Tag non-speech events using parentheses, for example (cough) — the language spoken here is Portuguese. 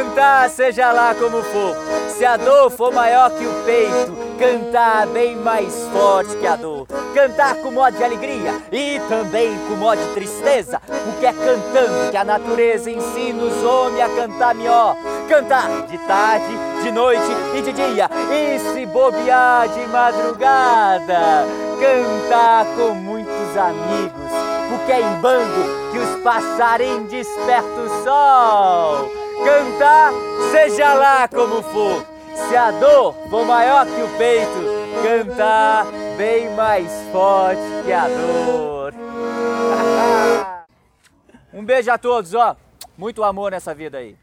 Cantar, seja lá como for, se a dor for maior que o peito, cantar bem mais forte que a dor. Cantar com modo de alegria e também com modo de tristeza, porque é cantando que a natureza ensina os homens a cantar melhor. Cantar de tarde, de noite e de dia, e se bobear de madrugada. Cantar com muitos amigos, porque é em bando que os passarinhos despertam o sol. Cantar, seja lá como for, se a dor for maior que o peito, cantar bem mais forte que a dor. (laughs) um beijo a todos, ó. Muito amor nessa vida aí.